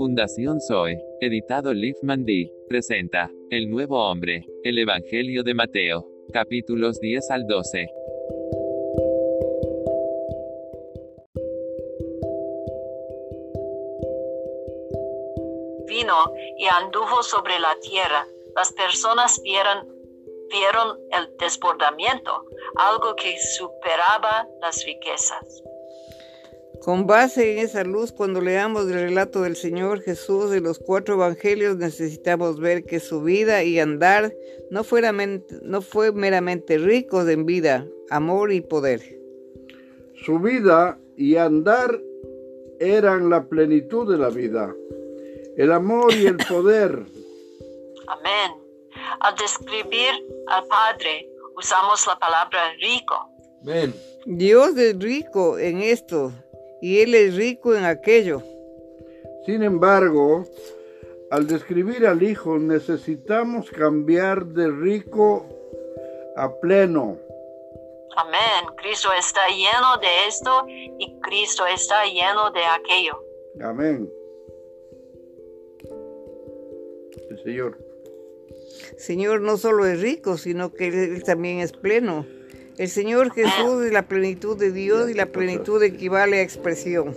Fundación Zoe, editado Liv Mandy, presenta El Nuevo Hombre, el Evangelio de Mateo, capítulos 10 al 12. Vino y anduvo sobre la tierra. Las personas vieron, vieron el desbordamiento, algo que superaba las riquezas. Con base en esa luz, cuando leamos el relato del Señor Jesús de los cuatro evangelios, necesitamos ver que su vida y andar no, no fue meramente ricos en vida, amor y poder. Su vida y andar eran la plenitud de la vida, el amor y el poder. Amén. Al describir al Padre, usamos la palabra rico. Amén. Dios es rico en esto, y Él es rico en aquello. Sin embargo, al describir al Hijo necesitamos cambiar de rico a pleno. Amén. Cristo está lleno de esto y Cristo está lleno de aquello. Amén. El Señor. Señor no solo es rico, sino que Él también es pleno. El Señor Jesús es la plenitud de Dios y la plenitud equivale a expresión.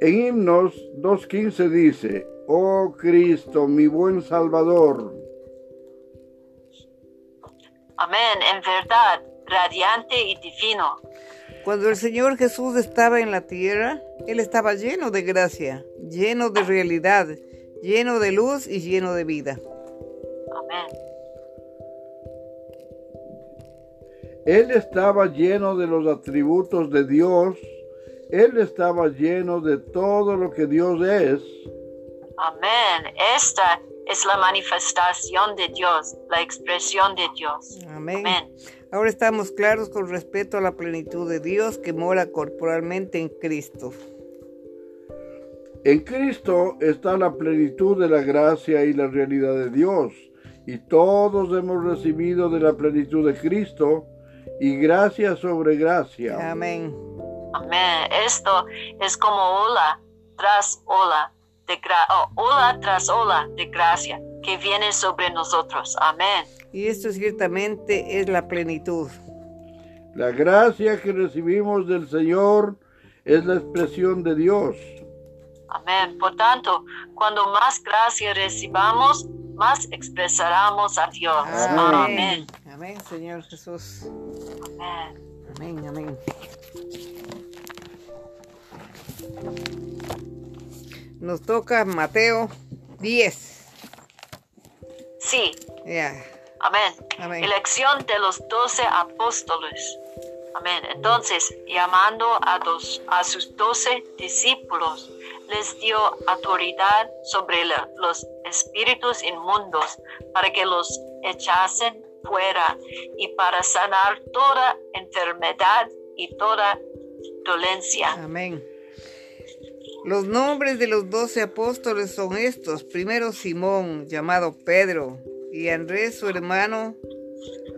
En himnos 2.15 dice, Oh Cristo, mi buen Salvador. Amén, en verdad, radiante y divino. Cuando el Señor Jesús estaba en la tierra, Él estaba lleno de gracia, lleno de realidad, lleno de luz y lleno de vida. Amén. Él estaba lleno de los atributos de Dios. Él estaba lleno de todo lo que Dios es. Amén. Esta es la manifestación de Dios, la expresión de Dios. Amén. Ahora estamos claros con respecto a la plenitud de Dios que mora corporalmente en Cristo. En Cristo está la plenitud de la gracia y la realidad de Dios. Y todos hemos recibido de la plenitud de Cristo y gracia sobre gracia. Amén. Amén. Esto es como ola tras ola de ola tras ola de gracia que viene sobre nosotros. Amén. Y esto ciertamente es la plenitud. La gracia que recibimos del Señor es la expresión de Dios. Amén. Por tanto, cuando más gracia recibamos, más expresaremos a Dios. Amén. Amén, Señor Jesús. Amén. Amén, amén. Nos toca Mateo 10. Sí. Ya. Amén. Elección de los doce apóstoles. Amén. Entonces, llamando a, dos, a sus doce discípulos, les dio autoridad sobre los espíritus inmundos para que los echasen fuera y para sanar toda enfermedad y toda dolencia. Amén. Los nombres de los doce apóstoles son estos. Primero Simón, llamado Pedro, y Andrés su hermano,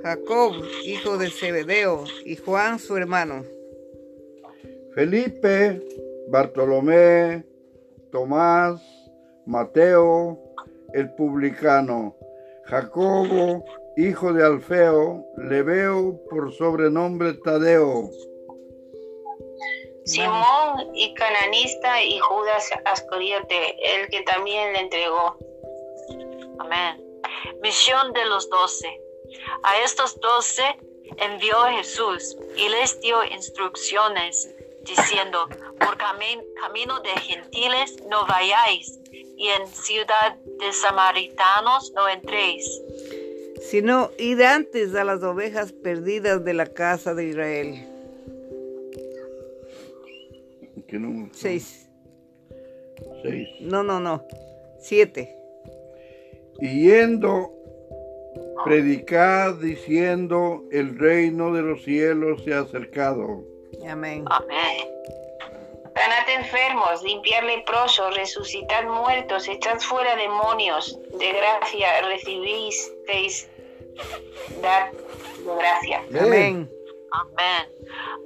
Jacob, hijo de Zebedeo, y Juan su hermano. Felipe, Bartolomé, Tomás, Mateo, el publicano, Jacobo, hijo de Alfeo, le veo por sobrenombre Tadeo. Simón y cananista y Judas Ascoriote, el que también le entregó. Amén. Misión de los doce. A estos doce envió Jesús y les dio instrucciones diciendo, por camino de gentiles no vayáis, y en ciudad de samaritanos no entréis. Sino id antes a las ovejas perdidas de la casa de Israel. ¿Qué número? Seis. Seis. No, no, no. Siete. Y yendo, predicad diciendo, el reino de los cielos se ha acercado. Amén. Amén. Sanad enfermos, limpiar leprosos, resucitar muertos, echad fuera demonios. De gracia recibisteis, dad de gracia. Amén. Amén.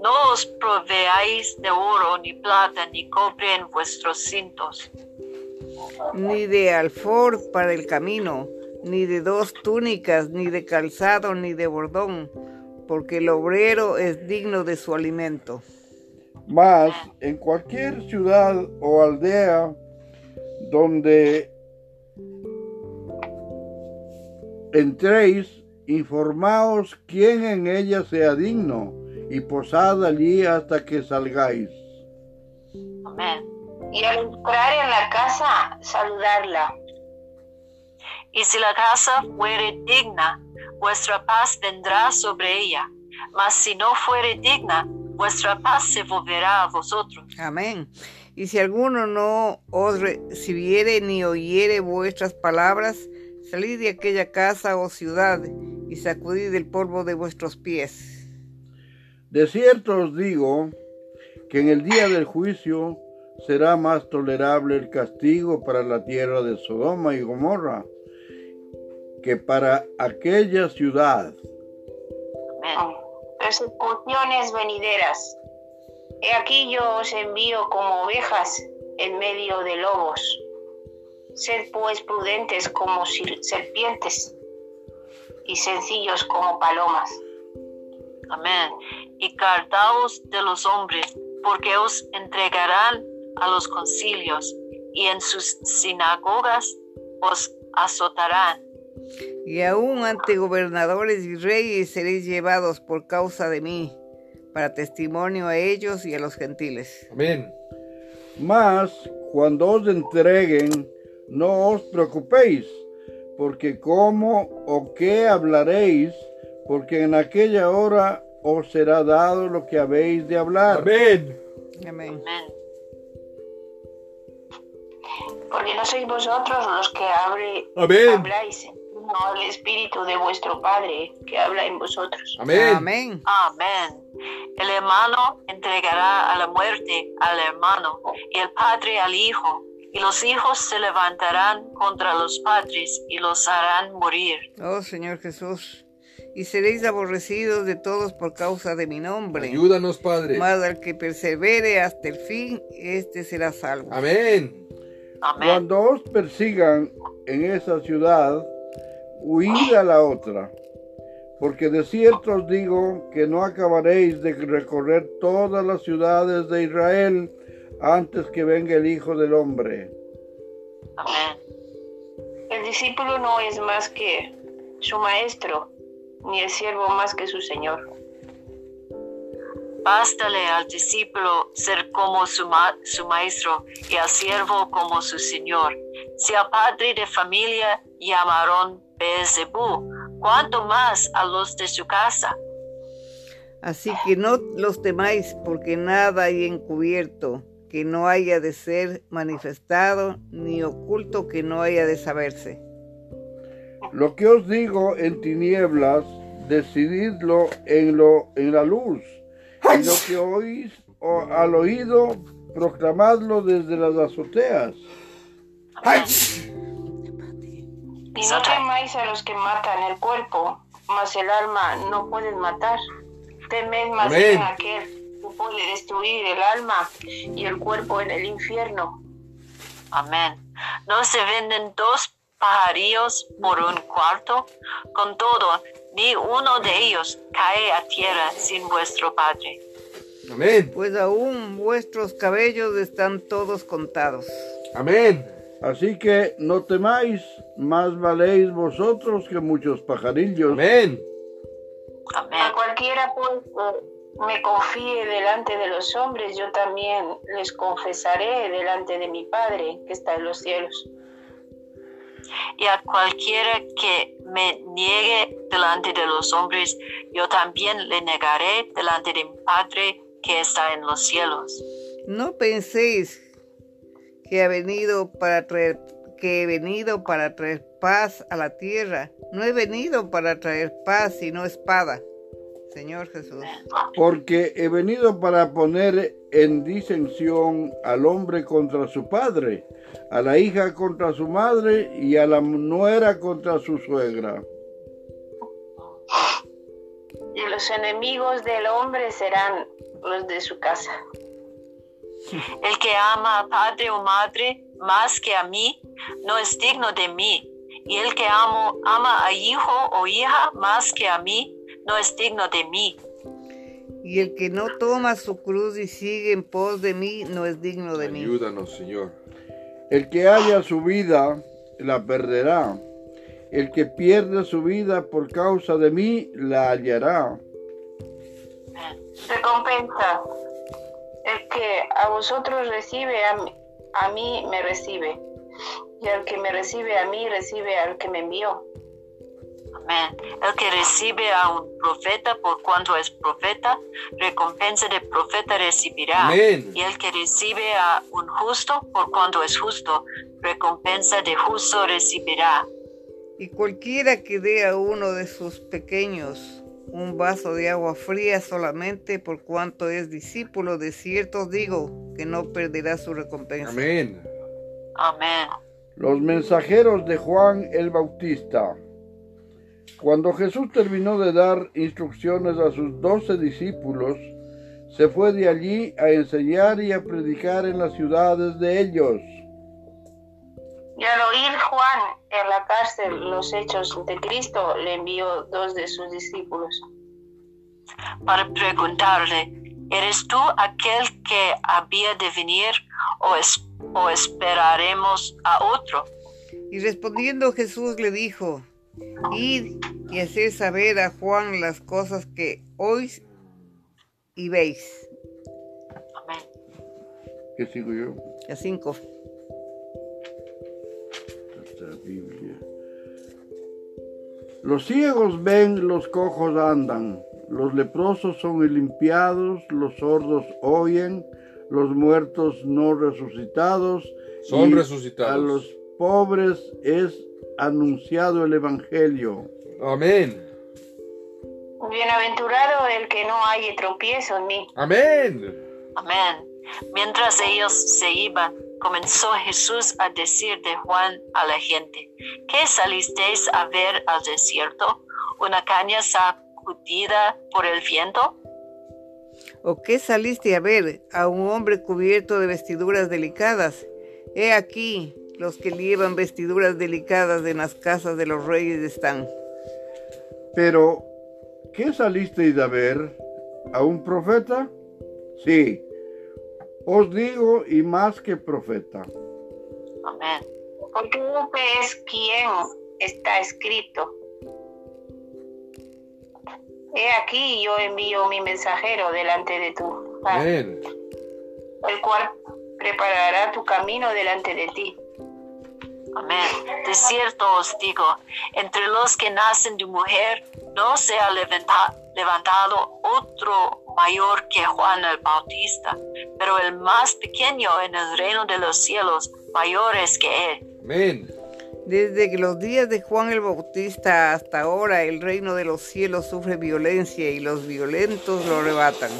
No os proveáis de oro, ni plata, ni cobre en vuestros cintos. ni de alfor para el camino, ni de dos túnicas, ni de calzado, ni de bordón, porque el obrero es digno de su alimento. Mas en cualquier ciudad o aldea donde entréis, informaos quién en ella sea digno, y posad allí hasta que salgáis. Amén. Y al entrar en la casa, saludarla. Y si la casa fuere digna, vuestra paz vendrá sobre ella. Mas si no fuere digna, vuestra paz se volverá a vosotros. Amén. Y si alguno no os recibiere ni oyere vuestras palabras, salid de aquella casa o ciudad y sacudid el polvo de vuestros pies. De cierto os digo que en el día del juicio será más tolerable el castigo para la tierra de Sodoma y Gomorra que para aquella ciudad. Amén. Persecuciones venideras. He aquí yo os envío como ovejas en medio de lobos. Sed pues prudentes como serpientes y sencillos como palomas. Amén. Y cartaos de los hombres, porque os entregarán a los concilios, y en sus sinagogas os azotarán. Y aún ante gobernadores y reyes seréis llevados por causa de mí, para testimonio a ellos y a los gentiles. Amén. Mas cuando os entreguen, no os preocupéis, porque cómo o qué hablaréis, porque en aquella hora os será dado lo que habéis de hablar. Amén. Amén. Porque no sois vosotros los que abre, habláis, sino el Espíritu de vuestro Padre que habla en vosotros. Amén. Amén. Amén. El hermano entregará a la muerte al hermano y el padre al hijo y los hijos se levantarán contra los padres y los harán morir. Oh Señor Jesús, y seréis aborrecidos de todos por causa de mi nombre. Ayúdanos, Padre. Mas al que persevere hasta el fin, este será salvo. Amén. Amén. Cuando os persigan en esa ciudad, huid a la otra. Porque de cierto os digo que no acabaréis de recorrer todas las ciudades de Israel antes que venga el Hijo del Hombre. Amén. El discípulo no es más que su maestro, ni el siervo más que su señor. Bástale al discípulo ser como su, ma- su maestro y al siervo como su señor. Si al padre de familia llamaron Beelzebú, cuánto más a los de su casa. Así que no los temáis, porque nada hay encubierto que no haya de ser manifestado, ni oculto que no haya de saberse. Lo que os digo en tinieblas, decididlo en, lo, en la luz. Y lo que oís o- al oído, proclamadlo desde las azoteas. Y no temáis a los que matan el cuerpo, mas el alma no pueden matar. Temed más bien a aquel que puede destruir el alma y el cuerpo en el infierno. Amén. ¿No se venden dos pajarillos por un cuarto? Con todo, ni uno de ellos cae a tierra sin vuestro Padre. Amén. Pues aún vuestros cabellos están todos contados. Amén. Así que no temáis, más valéis vosotros que muchos pajarillos. Amén. Amén. A cualquiera pues que me confíe delante de los hombres, yo también les confesaré delante de mi Padre que está en los cielos. Y a cualquiera que me niegue delante de los hombres, yo también le negaré delante de mi Padre que está en los cielos. No penséis que ha venido para traer que he venido para traer paz a la tierra. No he venido para traer paz, sino espada. Señor Jesús. Porque he venido para poner en disensión al hombre contra su padre, a la hija contra su madre y a la nuera contra su suegra. Y los enemigos del hombre serán los de su casa. El que ama a padre o madre más que a mí no es digno de mí, y el que amo, ama a hijo o hija más que a mí no es digno de mí. Y el que no toma su cruz y sigue en pos de mí no es digno de mí. Ayúdanos, Señor. El que haya su vida, la perderá. El que pierde su vida por causa de mí, la hallará. Recompensa. El que a vosotros recibe, a mí, a mí me recibe. Y el que me recibe a mí, recibe al que me envió. Amén. El que recibe a un profeta por cuanto es profeta, recompensa de profeta recibirá. Amén. Y el que recibe a un justo por cuanto es justo, recompensa de justo recibirá. Y cualquiera que dé a uno de sus pequeños un vaso de agua fría solamente por cuanto es discípulo, de cierto digo que no perderá su recompensa. Amén. Amén. Los mensajeros de Juan el Bautista. Cuando Jesús terminó de dar instrucciones a sus doce discípulos, se fue de allí a enseñar y a predicar en las ciudades de ellos. Y al oír Juan en la cárcel los hechos de Cristo, le envió dos de sus discípulos. Para preguntarle, ¿eres tú aquel que había de venir o, es- o esperaremos a otro? Y respondiendo Jesús le dijo, id y hacer saber a Juan las cosas que oís y veis. Amén. ¿Qué sigo yo? A cinco. Esta Biblia. Los ciegos ven, los cojos andan, los leprosos son limpiados, los sordos oyen, los muertos no resucitados. Son y resucitados. A los pobres es anunciado el Evangelio. Amén. Bienaventurado el que no haya tropiezo en mí. Amén. Amén. Mientras ellos se iban, comenzó Jesús a decir de Juan a la gente, ¿qué salisteis a ver al desierto? ¿Una caña sacudida por el viento? ¿O qué saliste a ver a un hombre cubierto de vestiduras delicadas? He aquí, los que llevan vestiduras delicadas en las casas de los reyes están. Pero, ¿qué salisteis a ver? ¿A un profeta? Sí, os digo, y más que profeta. Amén. Porque es quien está escrito. He aquí yo envío mi mensajero delante de tú, Amén. el cual preparará tu camino delante de ti. Amén. De cierto os digo, entre los que nacen de mujer no se ha levanta- levantado otro mayor que Juan el Bautista, pero el más pequeño en el reino de los cielos mayor es que él. Amén. Desde que los días de Juan el Bautista hasta ahora el reino de los cielos sufre violencia y los violentos lo arrebatan.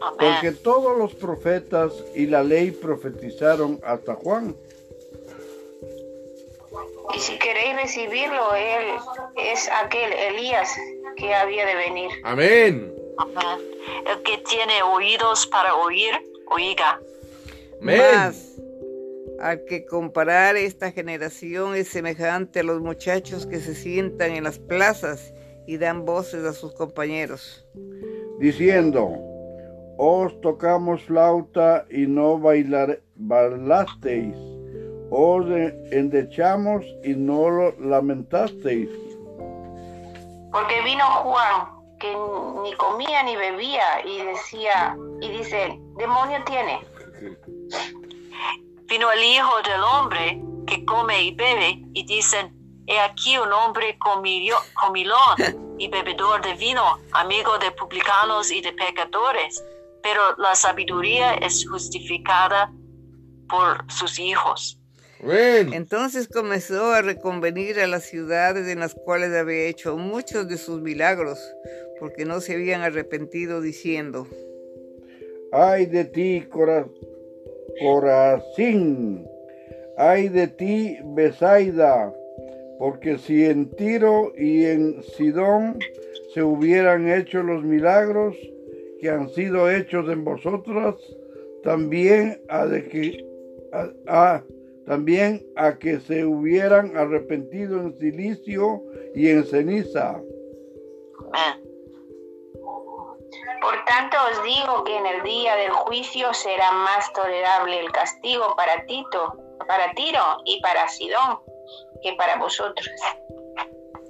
Porque Amén. todos los profetas y la ley profetizaron hasta Juan. Y si queréis recibirlo, él es aquel Elías que había de venir. Amén. Amén. El que tiene oídos para oír, oiga. Amén. Mas al que comparar esta generación es semejante a los muchachos que se sientan en las plazas y dan voces a sus compañeros. diciendo, os tocamos flauta y no bailar, bailasteis, os endechamos y no lo lamentasteis. Porque vino Juan, que ni comía ni bebía, y decía, y dice, demonio tiene. Vino el Hijo del Hombre que come y bebe y dicen, he aquí un hombre comilón y bebedor de vino, amigo de publicanos y de pecadores. Pero la sabiduría es justificada por sus hijos. Entonces comenzó a reconvenir a las ciudades en las cuales había hecho muchos de sus milagros, porque no se habían arrepentido diciendo, Ay de ti, Cora- Corazín, ay de ti, Besaida, porque si en Tiro y en Sidón se hubieran hecho los milagros que han sido hechos en vosotras, también ha de, que, también a que se hubieran arrepentido en silicio y en ceniza. Amén. Por tanto os digo que en el día del juicio será más tolerable el castigo para Tito, para Tiro y para Sidón que para vosotros.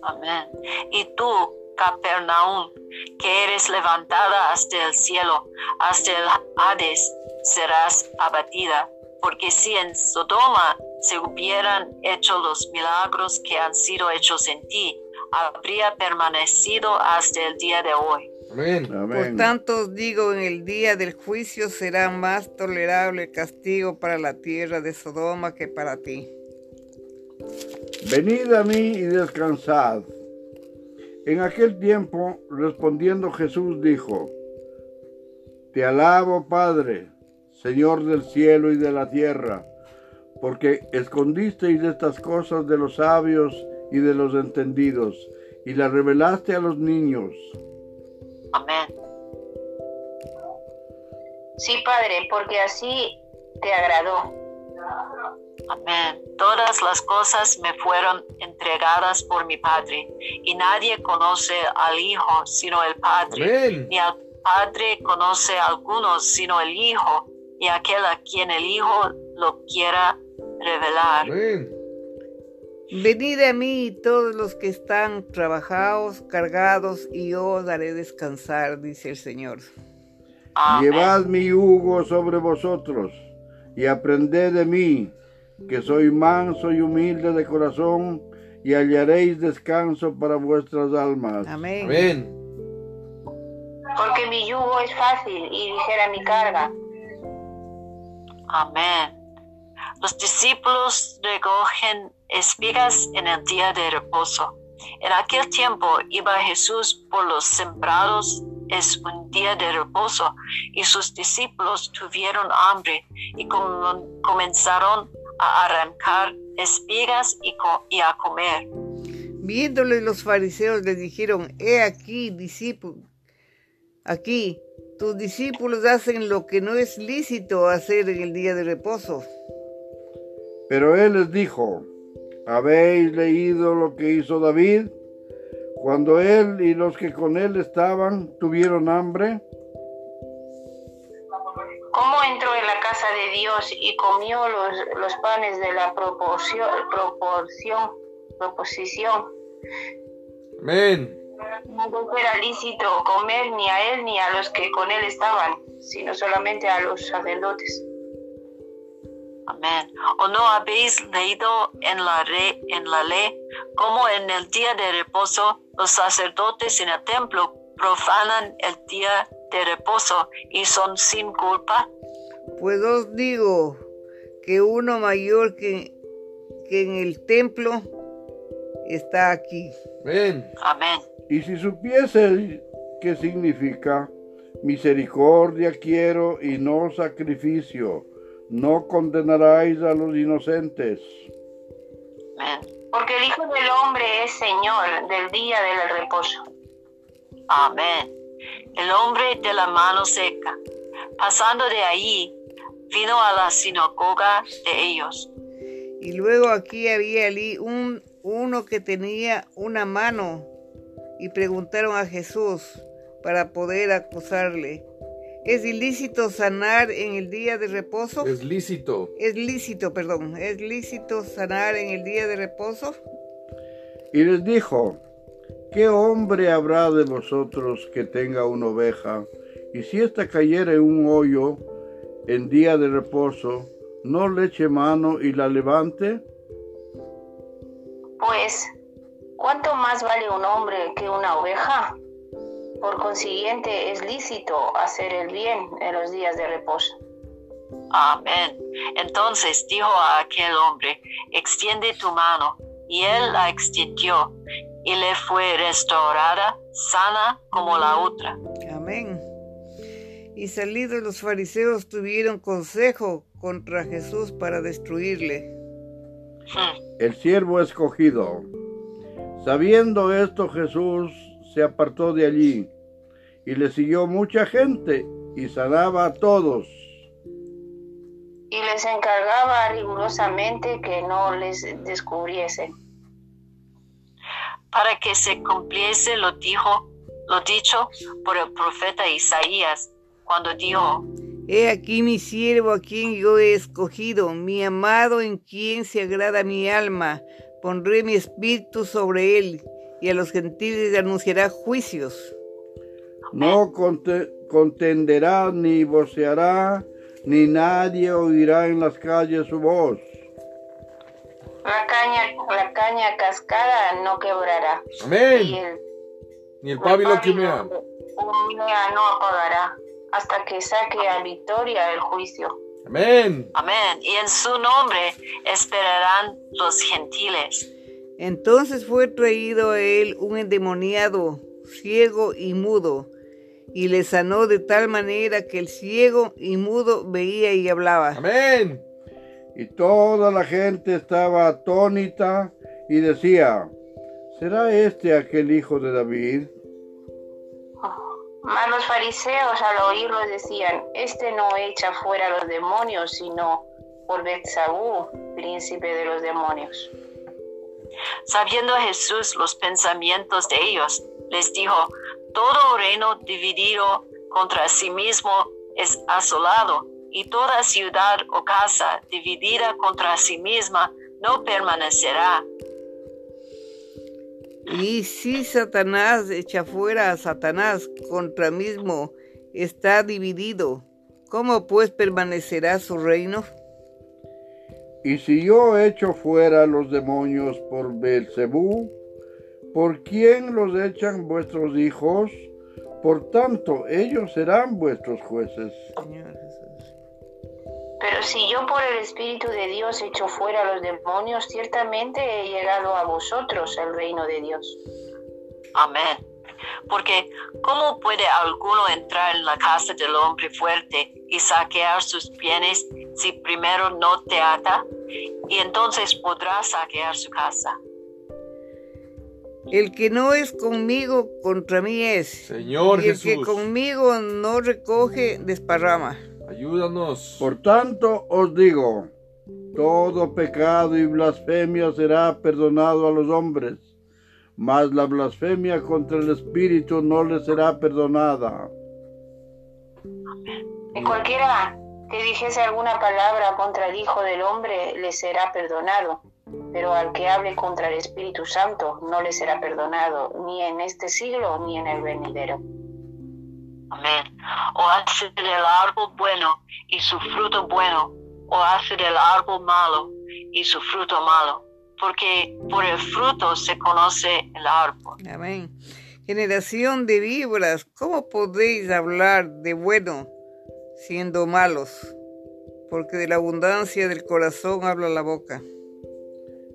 Amén. Y tú, Capernaum, que eres levantada hasta el cielo, hasta el Hades, serás abatida. Porque si en Sodoma se hubieran hecho los milagros que han sido hechos en ti, habría permanecido hasta el día de hoy. Amén. Por tanto os digo, en el día del juicio será más tolerable el castigo para la tierra de Sodoma que para ti. Venid a mí y descansad. En aquel tiempo, respondiendo Jesús, dijo, Te alabo, Padre, Señor del cielo y de la tierra, porque escondisteis estas cosas de los sabios y de los entendidos, y las revelaste a los niños. Amén. Sí, Padre, porque así te agradó. Amén. Todas las cosas me fueron entregadas por mi Padre, y nadie conoce al Hijo sino el Padre, Amén. ni al Padre conoce a algunos sino el Hijo, y aquel a quien el Hijo lo quiera revelar. Amén. Venid a mí todos los que están trabajados, cargados, y yo os daré descansar, dice el Señor. Amén. Llevad mi yugo sobre vosotros, y aprended de mí, que soy manso y humilde de corazón, y hallaréis descanso para vuestras almas. Amén. Amén. Porque mi yugo es fácil y ligera mi carga. Amén. Los discípulos recogen espigas en el día de reposo. En aquel tiempo iba Jesús por los sembrados, es un día de reposo, y sus discípulos tuvieron hambre y com- comenzaron a arrancar espigas y, y a comer. Viéndole los fariseos le dijeron, he aquí, discípulo, aquí, tus discípulos hacen lo que no es lícito hacer en el día de reposo. Pero él les dijo, ¿habéis leído lo que hizo David? Cuando él y los que con él estaban tuvieron hambre, ¿Cómo entró en la casa de Dios y comió los, los panes de la proporción, proporción, proposición? Amén. No era lícito comer ni a él ni a los que con él estaban, sino solamente a los sacerdotes. Amén. ¿O no habéis leído en la, re- en la ley cómo en el día de reposo los sacerdotes en el templo profanan el día de reposo y son sin culpa? Pues os digo que uno mayor que, que en el templo está aquí. Amén. Amén. Y si supiese qué significa, misericordia quiero y no sacrificio, no condenaráis a los inocentes. Amén. Porque el Hijo del Hombre es Señor del día del reposo. Amén. El hombre de la mano seca, pasando de allí, vino a la sinagoga de ellos. Y luego aquí había allí un, uno que tenía una mano y preguntaron a Jesús para poder acusarle. ¿Es ilícito sanar en el día de reposo? Es lícito. Es lícito, perdón. ¿Es lícito sanar en el día de reposo? Y les dijo, ¿qué hombre habrá de vosotros que tenga una oveja? Y si ésta cayera en un hoyo en día de reposo, no le eche mano y la levante. Pues, ¿cuánto más vale un hombre que una oveja? Por consiguiente, es lícito hacer el bien en los días de reposo. Amén. Entonces dijo a aquel hombre, extiende tu mano. Y él la extendió y le fue restaurada, sana como la otra. Amén. Y salidos los fariseos tuvieron consejo contra Jesús para destruirle. Hmm. El siervo escogido. Sabiendo esto, Jesús se apartó de allí y le siguió mucha gente y sanaba a todos. y les encargaba rigurosamente que no les descubriesen. Para que se cumpliese lo dijo, lo dicho por el profeta Isaías, cuando dijo, He aquí mi siervo a quien yo he escogido, mi amado en quien se agrada mi alma. Pondré mi espíritu sobre él y a los gentiles anunciará juicios. No conte- contenderá ni voceará, ni nadie oirá en las calles su voz. La caña, la caña cascada no quebrará. Amén. Ni el pábilo que humea no apagará hasta que saque a victoria el juicio. Amén. Amén, y en su nombre esperarán los gentiles. Entonces fue traído a él un endemoniado, ciego y mudo, y le sanó de tal manera que el ciego y mudo veía y hablaba. Amén. Y toda la gente estaba atónita y decía, ¿será este aquel hijo de David? Mas los fariseos al oírlo decían, este no echa fuera los demonios, sino por Betsabú, príncipe de los demonios. Sabiendo Jesús los pensamientos de ellos, les dijo, todo reino dividido contra sí mismo es asolado, y toda ciudad o casa dividida contra sí misma no permanecerá. Y si Satanás echa fuera a Satanás contra mismo, está dividido. ¿Cómo pues permanecerá su reino? Y si yo echo fuera los demonios por Beelzebú, ¿por quién los echan vuestros hijos? Por tanto, ellos serán vuestros jueces. Señor Jesús. Pero si yo por el Espíritu de Dios echo fuera los demonios, ciertamente he llegado a vosotros el reino de Dios. Amén. Porque ¿cómo puede alguno entrar en la casa del hombre fuerte y saquear sus bienes si primero no te ata? Y entonces podrá saquear su casa. El que no es conmigo, contra mí es. Señor y el que conmigo no recoge, desparrama. Ayúdanos. Por tanto, os digo, todo pecado y blasfemia será perdonado a los hombres, mas la blasfemia contra el Espíritu no le será perdonada. Y cualquiera que dijese alguna palabra contra el Hijo del Hombre le será perdonado, pero al que hable contra el Espíritu Santo no le será perdonado, ni en este siglo ni en el venidero. Amén. O hace del árbol bueno y su fruto bueno, o hace del árbol malo y su fruto malo. Porque por el fruto se conoce el árbol. Amén. Generación de víboras, ¿cómo podéis hablar de bueno siendo malos? Porque de la abundancia del corazón habla la boca.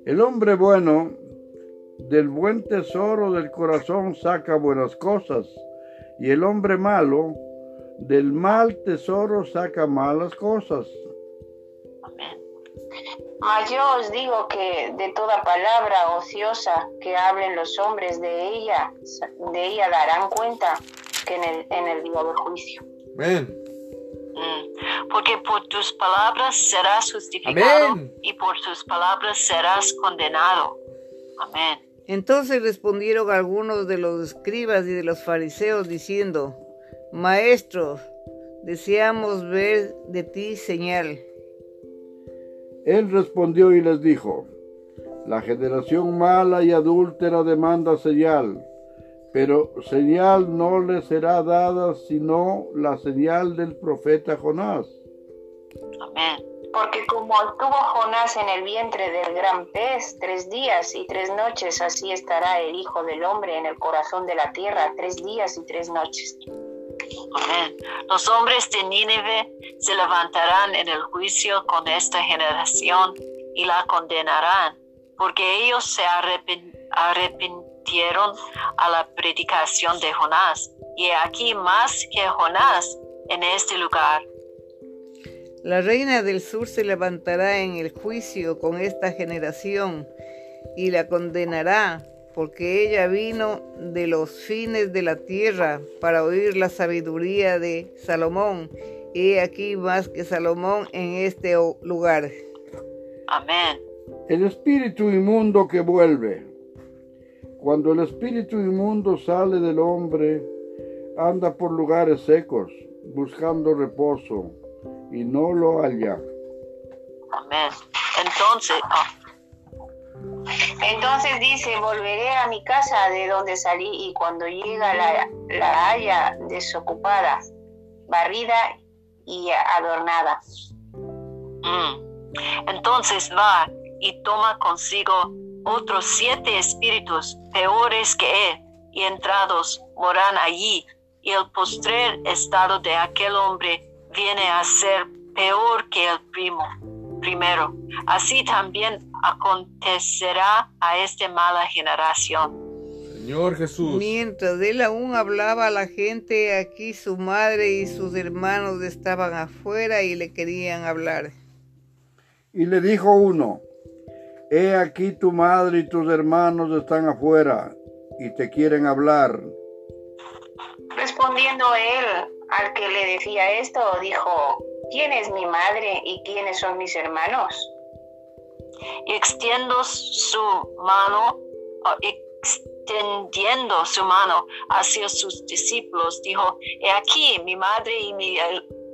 El hombre bueno del buen tesoro del corazón saca buenas cosas, y el hombre malo del mal tesoro saca malas cosas. Amén. Mas yo os digo que de toda palabra ociosa que hablen los hombres de ella, de ella darán cuenta que en el, en el día del juicio. Amén. Mm. Porque por tus palabras serás justificado Amén. y por tus palabras serás condenado. Amén. Entonces respondieron algunos de los escribas y de los fariseos diciendo, Maestro, deseamos ver de ti señal. Él respondió y les dijo, la generación mala y adúltera demanda señal, pero señal no le será dada sino la señal del profeta Jonás. Amén. Porque como estuvo Jonás en el vientre del gran pez tres días y tres noches, así estará el Hijo del Hombre en el corazón de la tierra tres días y tres noches. Amén. Los hombres de Nínive se levantarán en el juicio con esta generación y la condenarán, porque ellos se arrepintieron a la predicación de Jonás. Y aquí más que Jonás en este lugar. La reina del sur se levantará en el juicio con esta generación y la condenará, porque ella vino de los fines de la tierra para oír la sabiduría de Salomón, y aquí más que Salomón en este lugar. Amén. El espíritu inmundo que vuelve. Cuando el espíritu inmundo sale del hombre, anda por lugares secos, buscando reposo, y no lo halla. Amén. Entonces, ah, entonces dice, volveré a mi casa de donde salí y cuando llega la, la haya desocupada, barrida y adornada. Mm. Entonces va y toma consigo otros siete espíritus peores que él y entrados moran allí y el postrer estado de aquel hombre viene a ser peor que el primo primero. Así también acontecerá a esta mala generación. Señor Jesús. Mientras él aún hablaba a la gente, aquí su madre y sus hermanos estaban afuera y le querían hablar. Y le dijo uno, He aquí tu madre y tus hermanos están afuera y te quieren hablar. Respondiendo él al que le decía esto, dijo, ¿quién es mi madre y quiénes son mis hermanos? y extiendo su mano, extendiendo su mano hacia sus discípulos, dijo, he aquí mi madre y, mi,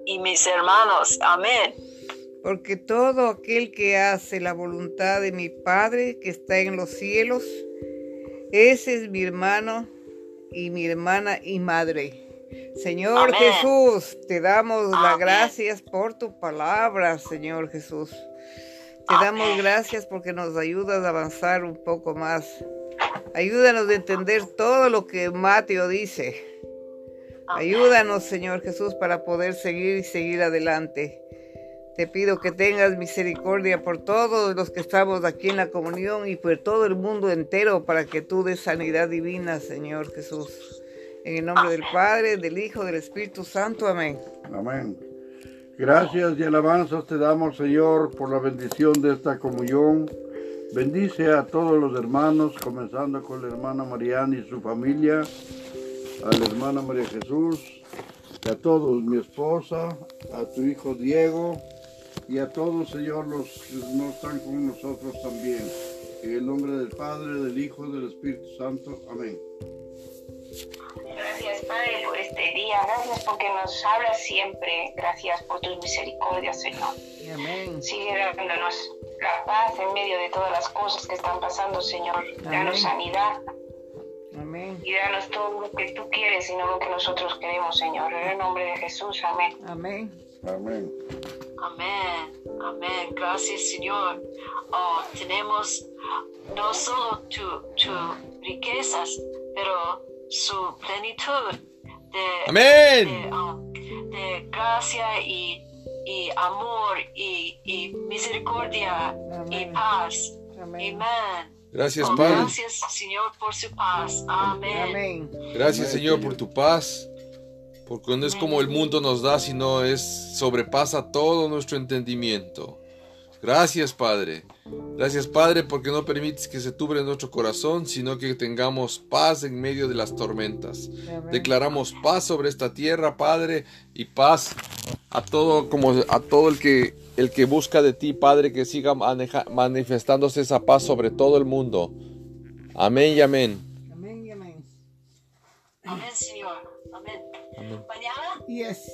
y mis hermanos. Amén. Porque todo aquel que hace la voluntad de mi Padre que está en los cielos, ese es mi hermano y mi hermana y madre. Señor Jesús, te damos las gracias por tu palabra, Señor Jesús. Te damos gracias porque nos ayudas a avanzar un poco más. Ayúdanos a entender todo lo que Mateo dice. Ayúdanos, Señor Jesús, para poder seguir y seguir adelante. Te pido que tengas misericordia por todos los que estamos aquí en la comunión y por todo el mundo entero para que tú des sanidad divina, Señor Jesús. En el nombre del Padre, del Hijo, del Espíritu Santo. Amén. Amén. Gracias y alabanzas te damos, Señor, por la bendición de esta comunión. Bendice a todos los hermanos, comenzando con la hermana Mariana y su familia, a la hermana María Jesús, a todos, mi esposa, a tu hijo Diego, y a todos, Señor, los que no están con nosotros también. En el nombre del Padre, del Hijo del Espíritu Santo. Amén. Gracias, Padre, por este día. Gracias porque nos hablas siempre. Gracias por tus misericordias, Señor. Amén. Sigue dándonos la paz en medio de todas las cosas que están pasando, Señor. Danos sanidad. Amén. Y danos todo lo que tú quieres y no lo que nosotros queremos, Señor. En el nombre de Jesús. Amén. Amén. Amén. Amén. Amén. Gracias, Señor. Oh, tenemos no solo tus tu riquezas, pero su plenitud de, um, de, gracia y, y amor y, y misericordia y paz. Amén. Gracias, oh, Padre. Gracias, Señor, por su paz. Amén. Gracias, Señor, por tu paz. Porque no es como el mundo nos da, sino es sobrepasa todo nuestro entendimiento. Gracias, Padre. Gracias, Padre, porque no permites que se tubre nuestro corazón, sino que tengamos paz en medio de las tormentas. Declaramos paz sobre esta tierra, Padre, y paz a todo como a todo el que el que busca de ti, Padre, que siga manifestándose esa paz sobre todo el mundo. Amén y amén. Amén y amén. Amén, Señor. Amén. Mañana. Yes.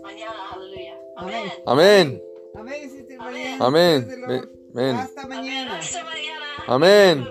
Mañana, aleluya. Amén. Amén. Amén. Amén. Amén. Hasta mañana. Hasta mañana. Amén.